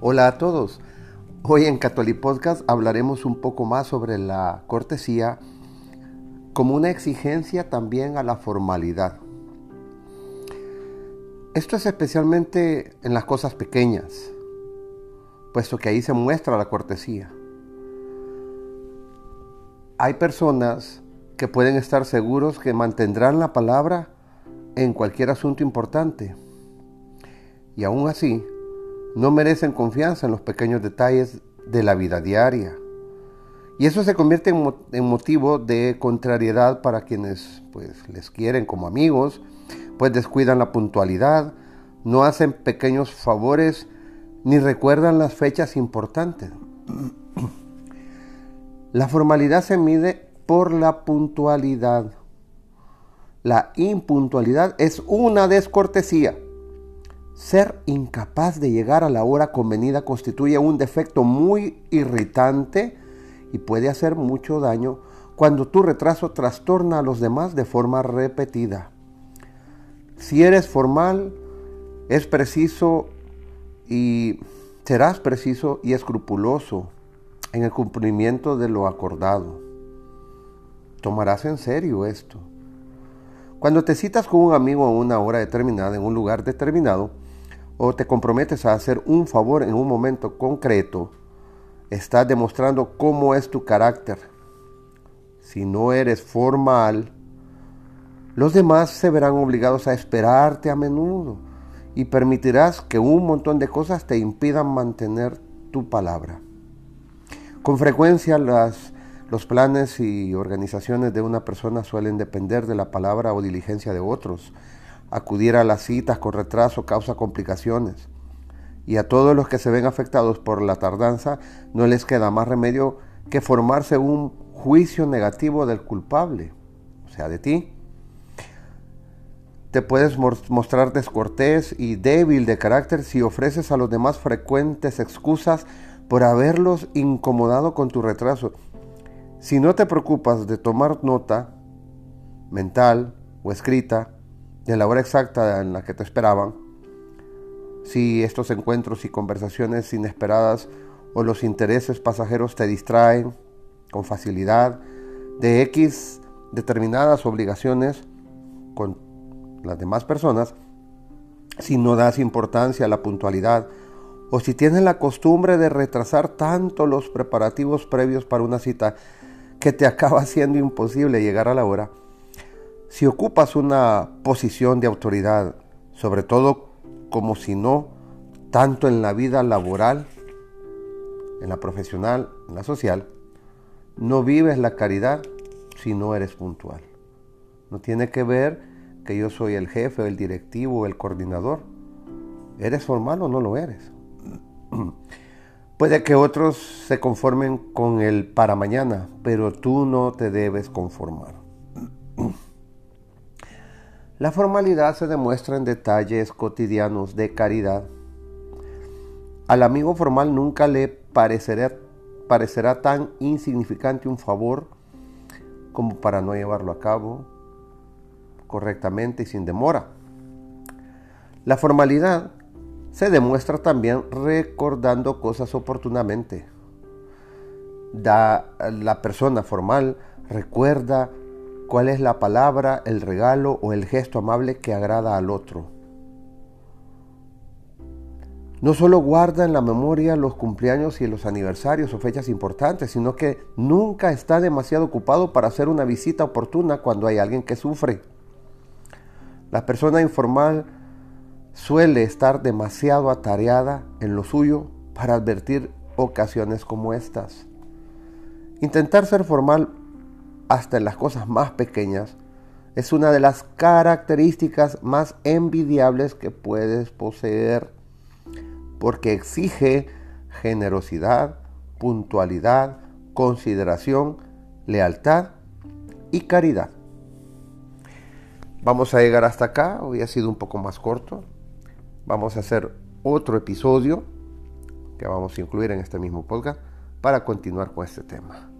Hola a todos. Hoy en Catholic Podcast hablaremos un poco más sobre la cortesía como una exigencia también a la formalidad. Esto es especialmente en las cosas pequeñas, puesto que ahí se muestra la cortesía. Hay personas que pueden estar seguros que mantendrán la palabra en cualquier asunto importante. Y aún así, no merecen confianza en los pequeños detalles de la vida diaria. Y eso se convierte en, motivo de contrariedad para quienes pues, les quieren como amigos, pues descuidan la puntualidad, no hacen pequeños favores ni recuerdan las fechas importantes. La formalidad se mide por la puntualidad. La impuntualidad es una descortesía. Ser incapaz de llegar a la hora convenida constituye un defecto muy irritante y puede hacer mucho daño cuando tu retraso trastorna a los demás de forma repetida. Si eres formal, es preciso y serás preciso y escrupuloso en el cumplimiento de lo acordado. Tomarás en serio esto. Cuando te citas con un amigo a una hora determinada en un lugar determinado, o te comprometes a hacer un favor en un momento concreto, estás demostrando cómo es tu carácter. Si no eres formal, los demás se verán obligados a esperarte a menudo y permitirás que un montón de cosas te impidan mantener tu palabra. Con frecuencia las, los planes y organizaciones de una persona suelen depender de la palabra o diligencia de otros. Acudir a las citas con retraso causa complicaciones. Y a todos los que se ven afectados por la tardanza no les queda más remedio que formarse un juicio negativo del culpable, o sea, de ti. Te puedes mostrar descortés y débil de carácter si ofreces a los demás frecuentes excusas por haberlos incomodado con tu retraso. Si no te preocupas de tomar nota mental o escrita de la hora exacta en la que te esperaban, si estos encuentros y conversaciones inesperadas o los intereses pasajeros te distraen con facilidad de X determinadas obligaciones con las demás personas, si no das importancia a la puntualidad o si tienes la costumbre de retrasar tanto los preparativos previos para una cita que te acaba siendo imposible llegar a la hora, si ocupas una posición de autoridad, sobre todo como si no, tanto en la vida laboral, en la profesional, en la social, no vives la caridad si no eres puntual. No tiene que ver que yo soy el jefe, el directivo, el coordinador. ¿Eres formal o no lo eres? Puede que otros se conformen con el para mañana, pero tú no te debes conformar. La formalidad se demuestra en detalles cotidianos de caridad. Al amigo formal nunca le parecerá, tan insignificante un favor como para no llevarlo a cabo correctamente y sin demora. La formalidad se demuestra también recordando cosas oportunamente. Da, la persona formal recuerda cuál es la palabra, el regalo o el gesto amable que agrada al otro. No solo guarda en la memoria los cumpleaños y los aniversarios o fechas importantes, sino que nunca está demasiado ocupado para hacer una visita oportuna cuando hay alguien que sufre. La persona informal suele estar demasiado atareada en lo suyo para advertir ocasiones como estas. Intentar ser formal hasta en las cosas más pequeñas, es una de las características más envidiables que puedes poseer, porque exige generosidad, puntualidad, consideración, lealtad y caridad. Vamos a llegar hasta acá, hoy ha sido un poco más corto. Vamos a hacer otro episodio que vamos a incluir en este mismo podcast para continuar con este tema.